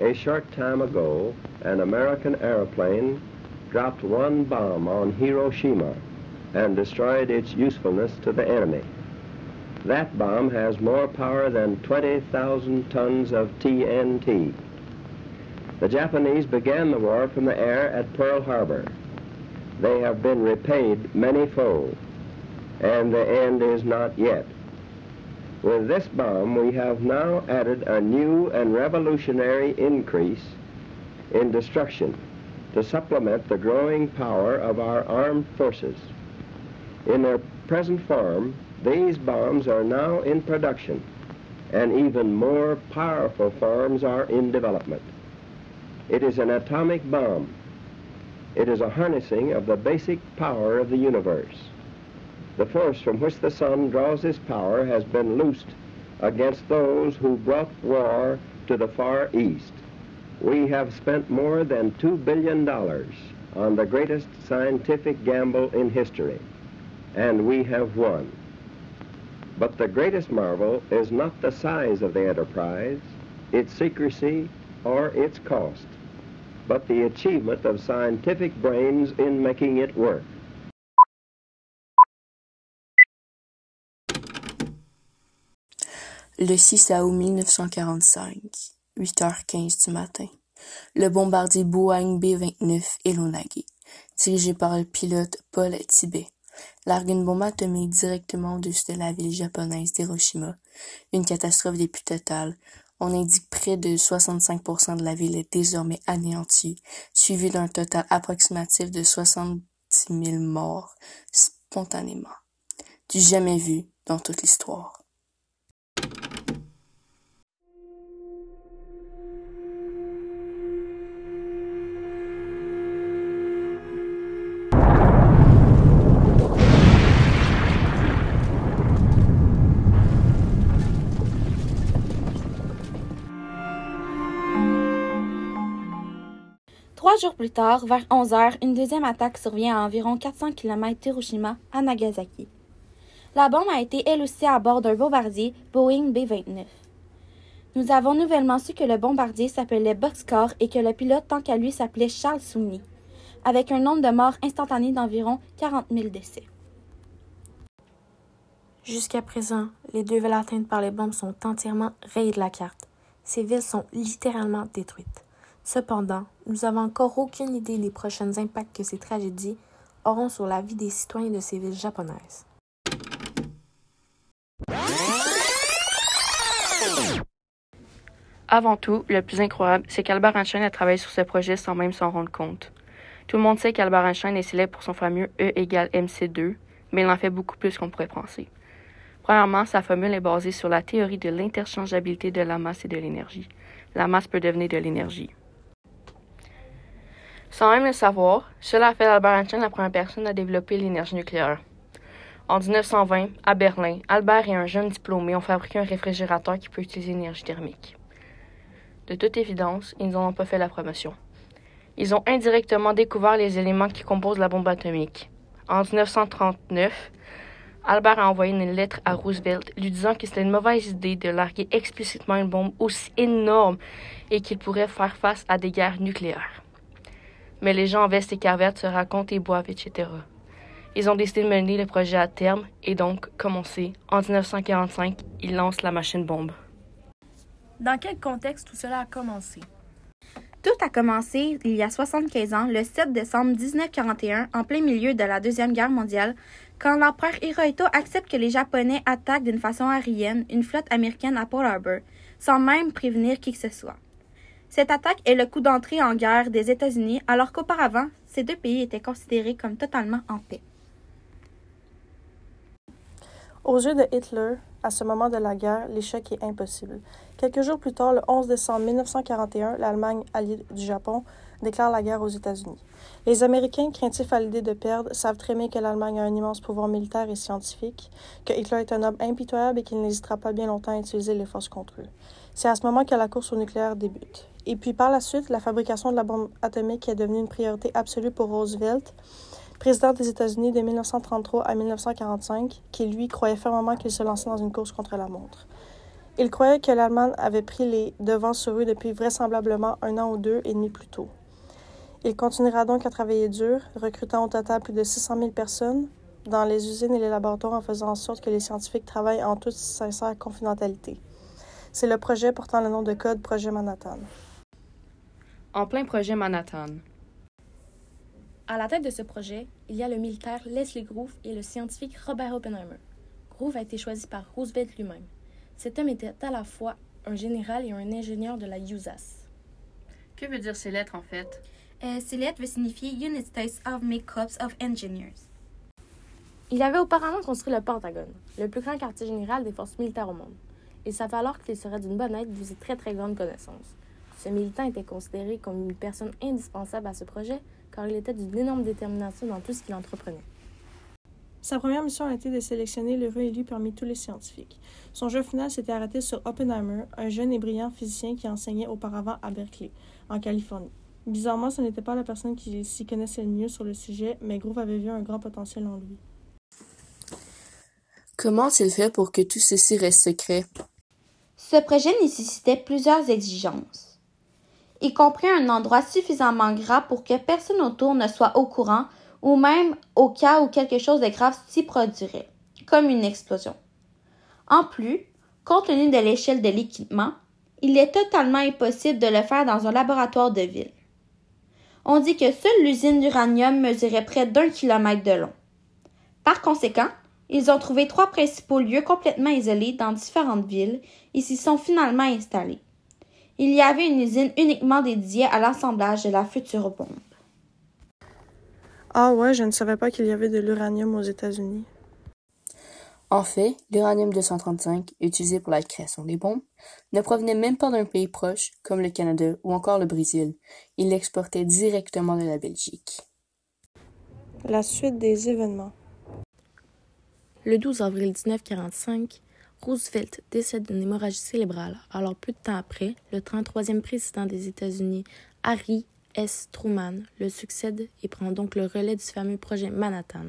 A short time ago, an American airplane dropped one bomb on Hiroshima and destroyed its usefulness to the enemy. That bomb has more power than 20,000 tons of TNT. The Japanese began the war from the air at Pearl Harbor. They have been repaid many-fold, and the end is not yet. With this bomb, we have now added a new and revolutionary increase in destruction to supplement the growing power of our armed forces. In their present form, these bombs are now in production, and even more powerful forms are in development. It is an atomic bomb. It is a harnessing of the basic power of the universe. The force from which the sun draws its power has been loosed against those who brought war to the Far East. We have spent more than $2 billion on the greatest scientific gamble in history, and we have won. But the greatest marvel is not the size of the enterprise, its secrecy, or its cost, but the achievement of scientific brains in making it work. Le 6 août 1945, 8h15 du matin, le bombardier Boeing B-29 Elonagi, dirigé par le pilote Paul Tibet, largue une bombe atomique directement au-dessus de la ville japonaise d'Hiroshima. Une catastrophe des plus totale. On indique près de 65% de la ville est désormais anéantie, suivi d'un total approximatif de 70 000 morts spontanément. Du jamais vu dans toute l'histoire. Trois jours plus tard, vers 11 heures, une deuxième attaque survient à environ 400 km d'Hiroshima, à Nagasaki. La bombe a été elle aussi à bord d'un bombardier Boeing B-29. Nous avons nouvellement su que le bombardier s'appelait Boxcar et que le pilote tant qu'à lui s'appelait Charles Soumny, avec un nombre de morts instantanés d'environ 40 000 décès. Jusqu'à présent, les deux villes atteintes par les bombes sont entièrement rayées de la carte. Ces villes sont littéralement détruites. Cependant, nous n'avons encore aucune idée des prochains impacts que ces tragédies auront sur la vie des citoyens de ces villes japonaises. Avant tout, le plus incroyable, c'est qu'Albert Einstein a travaillé sur ce projet sans même s'en rendre compte. Tout le monde sait qu'Albert Einstein est célèbre pour son fameux E égale MC2, mais il en fait beaucoup plus qu'on pourrait penser. Premièrement, sa formule est basée sur la théorie de l'interchangeabilité de la masse et de l'énergie. La masse peut devenir de l'énergie. Sans même le savoir, cela a fait d'Albert Einstein la première personne à développer l'énergie nucléaire. En 1920, à Berlin, Albert et un jeune diplômé ont fabriqué un réfrigérateur qui peut utiliser l'énergie thermique. De toute évidence, ils n'en ont pas fait la promotion. Ils ont indirectement découvert les éléments qui composent la bombe atomique. En 1939, Albert a envoyé une lettre à Roosevelt lui disant que c'était une mauvaise idée de larguer explicitement une bombe aussi énorme et qu'il pourrait faire face à des guerres nucléaires. Mais les gens en veste et carvette se racontent et boivent, etc. Ils ont décidé de mener le projet à terme et donc, comme on sait, en 1945, ils lancent la machine bombe. Dans quel contexte tout cela a commencé? Tout a commencé il y a 75 ans, le 7 décembre 1941, en plein milieu de la Deuxième Guerre mondiale, quand l'empereur Hirohito accepte que les Japonais attaquent d'une façon aérienne une flotte américaine à Pearl Harbor, sans même prévenir qui que ce soit. Cette attaque est le coup d'entrée en guerre des États-Unis, alors qu'auparavant, ces deux pays étaient considérés comme totalement en paix. Aux yeux de Hitler, à ce moment de la guerre, l'échec est impossible. Quelques jours plus tard, le 11 décembre 1941, l'Allemagne, alliée du Japon, déclare la guerre aux États-Unis. Les Américains, craintifs à l'idée de perdre, savent très bien que l'Allemagne a un immense pouvoir militaire et scientifique, que Hitler est un homme impitoyable et qu'il n'hésitera pas bien longtemps à utiliser les forces contre eux. C'est à ce moment que la course au nucléaire débute. Et puis par la suite, la fabrication de la bombe atomique est devenue une priorité absolue pour Roosevelt, président des États-Unis de 1933 à 1945, qui lui croyait fermement qu'il se lançait dans une course contre la montre. Il croyait que l'Allemagne avait pris les devants sur eux depuis vraisemblablement un an ou deux et demi plus tôt. Il continuera donc à travailler dur, recrutant au total plus de 600 000 personnes dans les usines et les laboratoires en faisant en sorte que les scientifiques travaillent en toute sincère confidentialité. C'est le projet portant le nom de code Projet Manhattan. En plein projet Manhattan. À la tête de ce projet, il y a le militaire Leslie Groove et le scientifique Robert Oppenheimer. Groove a été choisi par Roosevelt lui-même. Cet homme était à la fois un général et un ingénieur de la USAS. Que veut dire ces lettres en fait? Euh, ces lettres veulent signifier United States Army Corps of Engineers. Il avait auparavant construit le Pentagone, le plus grand quartier général des forces militaires au monde. Il savait alors qu'il serait d'une bonne aide de ses très très grandes connaissances. Ce militant était considéré comme une personne indispensable à ce projet car il était d'une énorme détermination dans tout ce qu'il entreprenait. Sa première mission a été de sélectionner l'heureux élu parmi tous les scientifiques. Son jeu final s'était arrêté sur Oppenheimer, un jeune et brillant physicien qui enseignait auparavant à Berkeley, en Californie. Bizarrement, ce n'était pas la personne qui s'y connaissait le mieux sur le sujet, mais Groove avait vu un grand potentiel en lui. Comment a-t-il fait pour que tout ceci reste secret? Ce projet nécessitait plusieurs exigences, y compris un endroit suffisamment grand pour que personne autour ne soit au courant ou même au cas où quelque chose de grave s'y produirait, comme une explosion. En plus, compte tenu de l'échelle de l'équipement, il est totalement impossible de le faire dans un laboratoire de ville. On dit que seule l'usine d'uranium mesurait près d'un kilomètre de long. Par conséquent, ils ont trouvé trois principaux lieux complètement isolés dans différentes villes et s'y sont finalement installés. Il y avait une usine uniquement dédiée à l'assemblage de la future bombe. Ah ouais, je ne savais pas qu'il y avait de l'uranium aux États-Unis. En fait, l'uranium 235, utilisé pour la création des bombes, ne provenait même pas d'un pays proche, comme le Canada ou encore le Brésil. Il l'exportait directement de la Belgique. La suite des événements. Le 12 avril 1945, Roosevelt décède d'une hémorragie cérébrale. Alors, peu de temps après, le 33e président des États-Unis, Harry S. Truman, le succède et prend donc le relais du fameux projet Manhattan.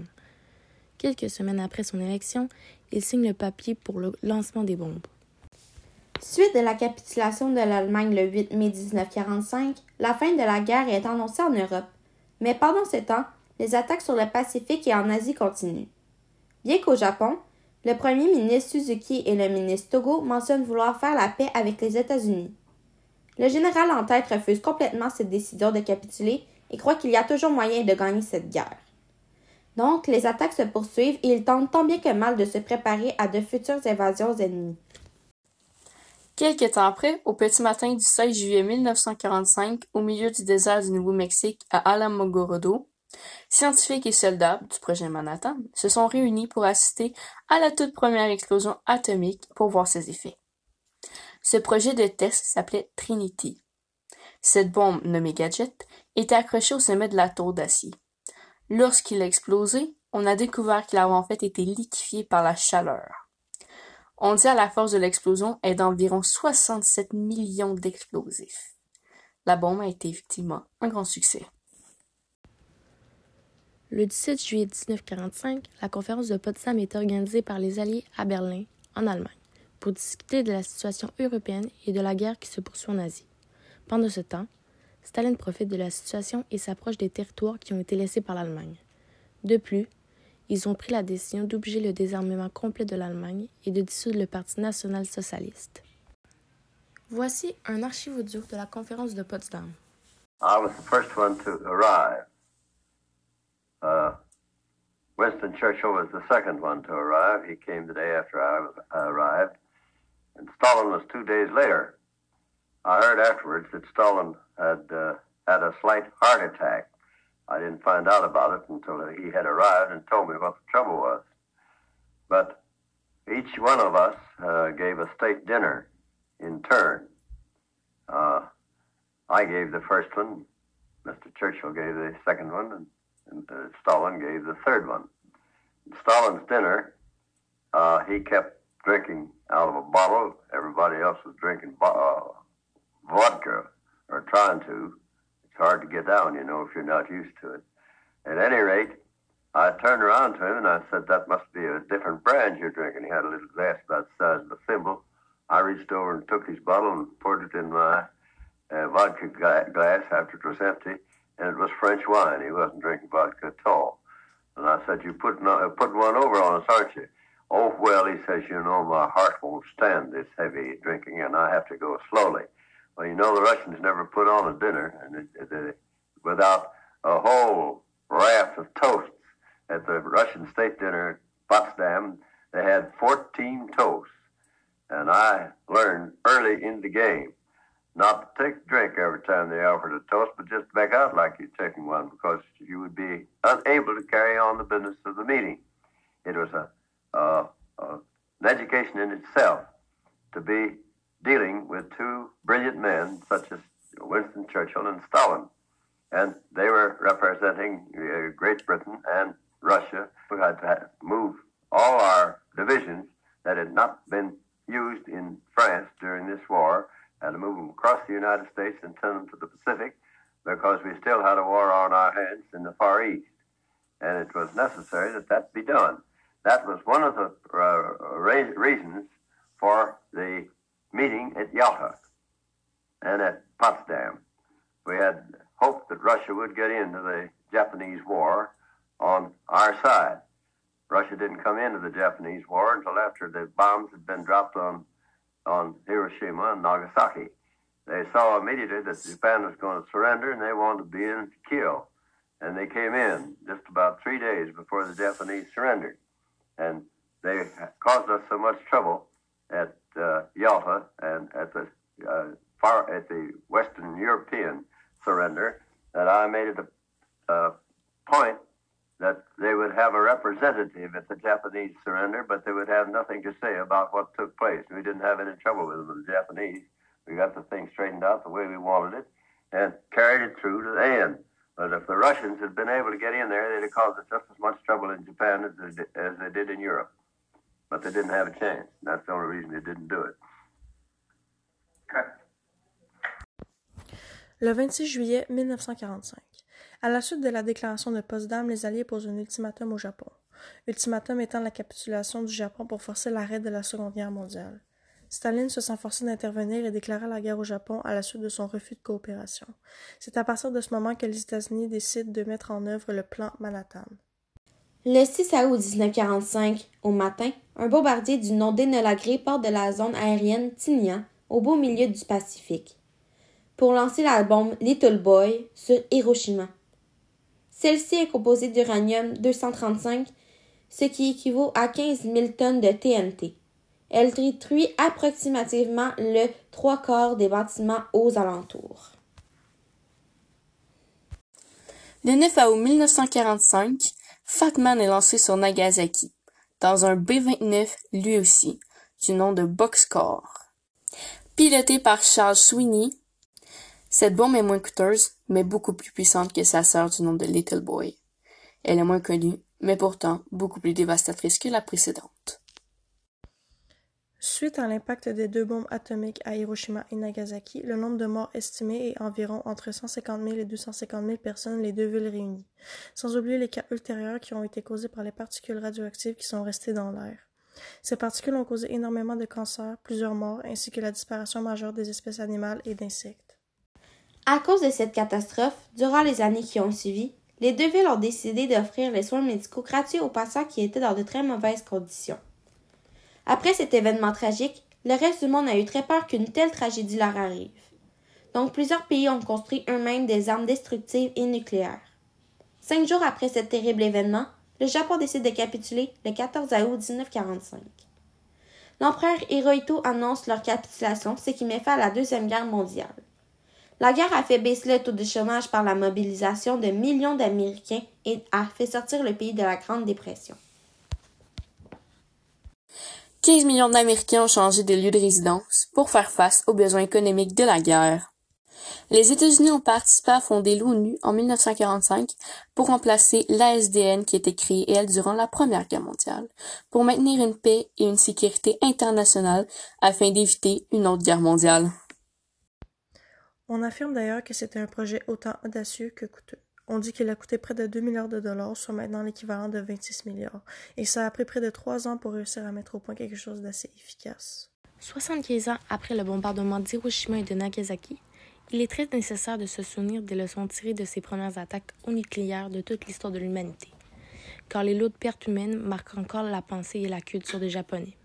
Quelques semaines après son élection, il signe le papier pour le lancement des bombes. Suite de la capitulation de l'Allemagne le 8 mai 1945, la fin de la guerre est annoncée en Europe. Mais pendant ce temps, les attaques sur le Pacifique et en Asie continuent. Bien qu'au Japon, le premier ministre Suzuki et le ministre Togo mentionnent vouloir faire la paix avec les États-Unis. Le général en tête refuse complètement cette décision de capituler et croit qu'il y a toujours moyen de gagner cette guerre. Donc, les attaques se poursuivent et il tente tant bien que mal de se préparer à de futures invasions ennemies. Quelque temps après, au petit matin du 16 juillet 1945, au milieu du désert du Nouveau-Mexique à Alamogordo, scientifiques et soldats du projet Manhattan se sont réunis pour assister à la toute première explosion atomique pour voir ses effets. Ce projet de test s'appelait Trinity. Cette bombe, nommée Gadget, était accrochée au sommet de la tour d'acier. Lorsqu'il a explosé, on a découvert qu'il avait en fait été liquéfié par la chaleur. On dit à la force de l'explosion est d'environ 67 millions d'explosifs. La bombe a été effectivement un grand succès. Le 17 juillet 1945, la conférence de Potsdam est organisée par les Alliés à Berlin, en Allemagne, pour discuter de la situation européenne et de la guerre qui se poursuit en Asie. Pendant ce temps, Staline profite de la situation et s'approche des territoires qui ont été laissés par l'Allemagne. De plus, ils ont pris la décision d'obliger le désarmement complet de l'Allemagne et de dissoudre le Parti national-socialiste. Voici un archive audio de la conférence de Potsdam. I was the first one to arrive. Uh, Winston Churchill was the second one to arrive. He came the day after I, I arrived. And Stalin was two days later. I heard afterwards that Stalin had uh, had a slight heart attack. I didn't find out about it until he had arrived and told me what the trouble was. But each one of us uh, gave a state dinner in turn. Uh, I gave the first one, Mr. Churchill gave the second one, and uh, Stalin gave the third one. Stalin's dinner, uh, he kept drinking out of a bottle. Everybody else was drinking bo- uh, vodka or trying to. It's hard to get down, you know, if you're not used to it. At any rate, I turned around to him and I said, That must be a different brand you're drinking. He had a little glass about the size of a thimble I reached over and took his bottle and poured it in my uh, vodka gla- glass after it was empty, and it was French wine. He wasn't drinking vodka at all. And I said, "You put uh, putting one over on us, aren't you?" Oh well, he says, "You know, my heart won't stand this heavy drinking, and I have to go slowly." Well, you know, the Russians never put on a dinner and it, it, it, without a whole raft of toasts. At the Russian state dinner at Potsdam, they had 14 toasts. And I learned early in the game not to take a drink every time they offered a toast, but just back out like you're taking one because you would be unable to carry on the business of the meeting. It was a, an education in itself to be dealing with two brilliant men such as Winston Churchill and Stalin. And they were representing uh, Great Britain and Russia. We had to move all our divisions that had not been used in France during this war and to move them across the United States and send them to the Pacific because we still had a war on our hands in the Far East. And it was necessary that that be done. That was one of the uh, reasons for the meeting at Yalta and at Potsdam. We had hoped that Russia would get into the Japanese war on our side. Russia didn't come into the Japanese war until after the bombs had been dropped on, on Hiroshima and Nagasaki. They saw immediately that Japan was going to surrender and they wanted to be in to kill. And they came in just about three days before the Japanese surrendered. And they caused us so much trouble at uh, Yalta and at the uh, far at the Western European surrender that I made it a, a point that they would have a representative at the Japanese surrender, but they would have nothing to say about what took place. We didn't have any trouble with them, the Japanese. We got the thing straightened out the way we wanted it and carried it through to the end. But if the Russians had been able to get in there, they'd have caused us just as much trouble in Japan as they did, as they did in Europe. But they didn't have a chance. That's the only reason they didn't do it. Le 26 juillet 1945. À la suite de la déclaration de Potsdam, les Alliés posent un ultimatum au Japon. Ultimatum étant la capitulation du Japon pour forcer l'arrêt de la Seconde Guerre mondiale. Staline se sent forcé d'intervenir et déclara la guerre au Japon à la suite de son refus de coopération. C'est à partir de ce moment que les États-Unis décident de mettre en œuvre le plan Manhattan. Le 6 août 1945, au matin, un bombardier du nom d'Enola Gray part de la zone aérienne Tinian, au beau milieu du Pacifique, pour lancer la bombe Little Boy sur Hiroshima. Celle-ci est composée d'uranium-235, ce qui équivaut à 15 000 tonnes de TNT. Elle détruit approximativement le trois quarts des bâtiments aux alentours. Le 9 août 1945, Fatman est lancé sur Nagasaki, dans un B-29 lui aussi, du nom de Boxcar. Piloté par Charles Sweeney, cette bombe est moins coûteuse, mais beaucoup plus puissante que sa sœur du nom de Little Boy. Elle est moins connue, mais pourtant beaucoup plus dévastatrice que la précédente. Suite à l'impact des deux bombes atomiques à Hiroshima et Nagasaki, le nombre de morts estimé est environ entre 150 000 et 250 000 personnes les deux villes réunies, sans oublier les cas ultérieurs qui ont été causés par les particules radioactives qui sont restées dans l'air. Ces particules ont causé énormément de cancers, plusieurs morts, ainsi que la disparition majeure des espèces animales et d'insectes. À cause de cette catastrophe, durant les années qui ont suivi, les deux villes ont décidé d'offrir les soins médicaux gratuits aux patients qui étaient dans de très mauvaises conditions. Après cet événement tragique, le reste du monde a eu très peur qu'une telle tragédie leur arrive. Donc plusieurs pays ont construit eux-mêmes des armes destructives et nucléaires. Cinq jours après ce terrible événement, le Japon décide de capituler le 14 août 1945. L'empereur Hirohito annonce leur capitulation, ce qui met fin à la Deuxième Guerre mondiale. La guerre a fait baisser le taux de chômage par la mobilisation de millions d'Américains et a fait sortir le pays de la Grande Dépression. 15 millions d'Américains ont changé de lieu de résidence pour faire face aux besoins économiques de la guerre. Les États-Unis ont participé à fonder l'ONU en 1945 pour remplacer l'ASDN qui était créée, elle, durant la Première Guerre mondiale, pour maintenir une paix et une sécurité internationale afin d'éviter une autre guerre mondiale. On affirme d'ailleurs que c'était un projet autant audacieux que coûteux. On dit qu'il a coûté près de 2 milliards de dollars, soit maintenant l'équivalent de 26 milliards. Et ça a pris près de trois ans pour réussir à mettre au point quelque chose d'assez efficace. 75 ans après le bombardement d'Hiroshima et de Nagasaki, il est très nécessaire de se souvenir des leçons tirées de ces premières attaques au nucléaire de toute l'histoire de l'humanité, car les lots de pertes humaines marquent encore la pensée et la culture des Japonais.